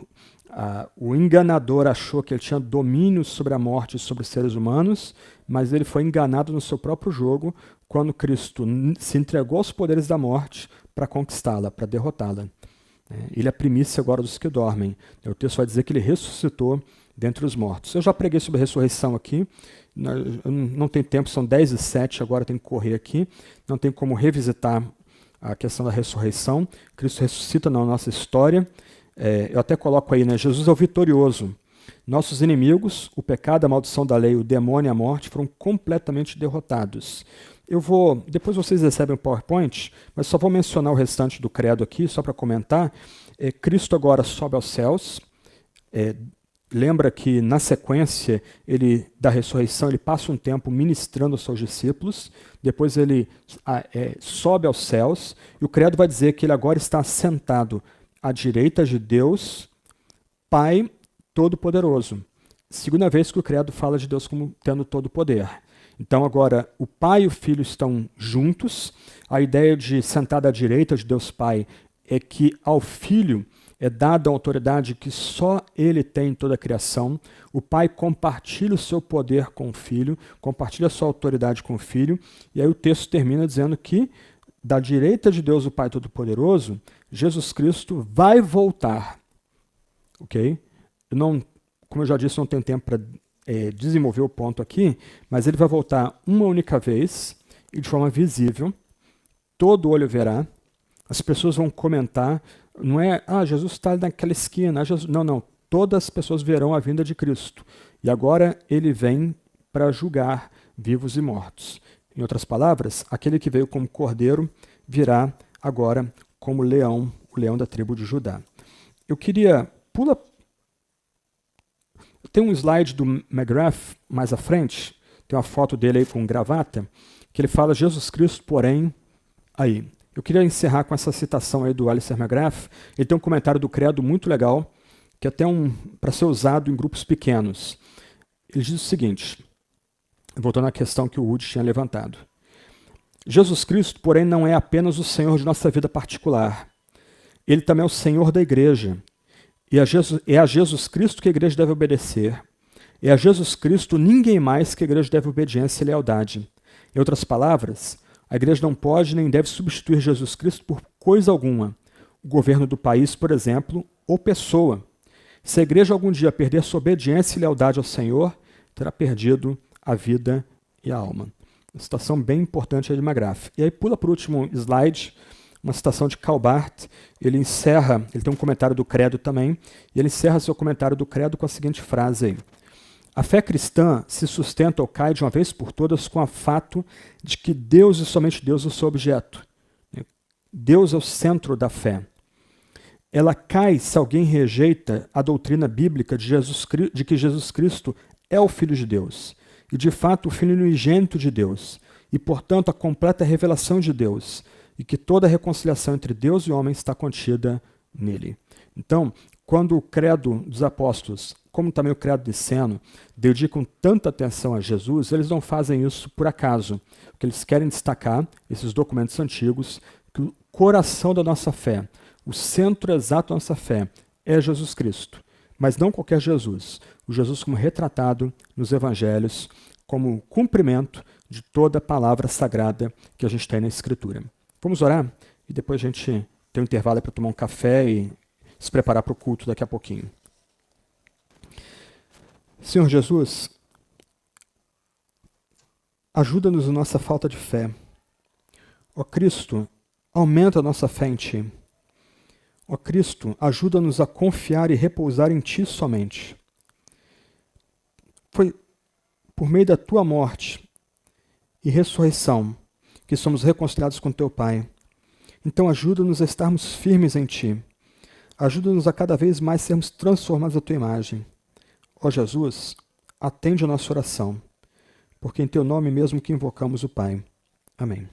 a, o enganador achou que ele tinha domínio sobre a morte e sobre os seres humanos, mas ele foi enganado no seu próprio jogo quando Cristo se entregou aos poderes da morte para conquistá-la, para derrotá-la. É, ele é a primícia agora dos que dormem. O texto vai dizer que ele ressuscitou dentre os mortos. Eu já preguei sobre ressurreição aqui, não tem tempo, são 10 e 7, agora tem que correr aqui, não tem como revisitar a questão da ressurreição. Cristo ressuscita na nossa história. É, eu até coloco aí, né? Jesus é o vitorioso. Nossos inimigos, o pecado, a maldição da lei, o demônio e a morte foram completamente derrotados. Eu vou, depois vocês recebem o PowerPoint, mas só vou mencionar o restante do credo aqui, só para comentar. É, Cristo agora sobe aos céus. É, lembra que na sequência ele da ressurreição ele passa um tempo ministrando aos seus discípulos, depois ele é, sobe aos céus e o credo vai dizer que ele agora está sentado à direita de Deus, Pai Todo-Poderoso. Segunda vez que o credo fala de Deus como tendo todo o poder. Então agora o Pai e o Filho estão juntos. A ideia de sentado à direita de Deus Pai é que ao Filho é dada a autoridade que só ele tem em toda a criação. O Pai compartilha o seu poder com o Filho, compartilha a sua autoridade com o Filho, e aí o texto termina dizendo que da direita de Deus, o Pai Todo-Poderoso, Jesus Cristo vai voltar. Ok? Eu não, como eu já disse, não tenho tempo para é, desenvolver o ponto aqui, mas ele vai voltar uma única vez e de forma visível. Todo olho verá, as pessoas vão comentar, não é, ah, Jesus está naquela esquina. Ah, Jesus... Não, não. Todas as pessoas verão a vinda de Cristo. E agora ele vem para julgar vivos e mortos. Em outras palavras, aquele que veio como cordeiro virá agora como leão, o leão da tribo de Judá. Eu queria. Pula. Tem um slide do McGrath mais à frente, tem uma foto dele aí com gravata, que ele fala Jesus Cristo, porém, aí. Eu queria encerrar com essa citação aí do Alistair McGrath. Ele tem um comentário do Credo muito legal, que é até um para ser usado em grupos pequenos. Ele diz o seguinte, voltando à questão que o Wood tinha levantado. Jesus Cristo, porém, não é apenas o Senhor de nossa vida particular. Ele também é o Senhor da igreja. E a Jesus, é a Jesus Cristo que a igreja deve obedecer. É a Jesus Cristo ninguém mais que a igreja deve obediência e lealdade. Em outras palavras, a igreja não pode nem deve substituir Jesus Cristo por coisa alguma. O governo do país, por exemplo, ou pessoa. Se a igreja algum dia perder sua obediência e lealdade ao Senhor, terá perdido a vida e a alma. Uma citação bem importante de McGrath. E aí pula para o último slide, uma citação de Calbart. Ele encerra, ele tem um comentário do credo também, e ele encerra seu comentário do credo com a seguinte frase aí. A fé cristã se sustenta ou cai de uma vez por todas com o fato de que Deus e somente Deus é o seu objeto. Deus é o centro da fé. Ela cai se alguém rejeita a doutrina bíblica de, Jesus, de que Jesus Cristo é o Filho de Deus e, de fato, o Filho unigênito de Deus e, portanto, a completa revelação de Deus e que toda a reconciliação entre Deus e homem está contida nele. Então, quando o credo dos apóstolos como também o credo niceno, dedicam tanta atenção a Jesus, eles não fazem isso por acaso. O que eles querem destacar, esses documentos antigos, que o coração da nossa fé, o centro exato da nossa fé, é Jesus Cristo. Mas não qualquer Jesus. O Jesus como retratado nos evangelhos, como cumprimento de toda a palavra sagrada que a gente tem na Escritura. Vamos orar? E depois a gente tem um intervalo para tomar um café e se preparar para o culto daqui a pouquinho. Senhor Jesus, ajuda-nos na nossa falta de fé. Ó Cristo, aumenta a nossa fé em Ti. Ó Cristo, ajuda-nos a confiar e repousar em Ti somente. Foi por meio da Tua morte e ressurreição que somos reconciliados com Teu Pai. Então ajuda-nos a estarmos firmes em Ti. Ajuda-nos a cada vez mais sermos transformados à Tua imagem. Ó Jesus, atende a nossa oração, porque em Teu nome mesmo que invocamos o Pai. Amém.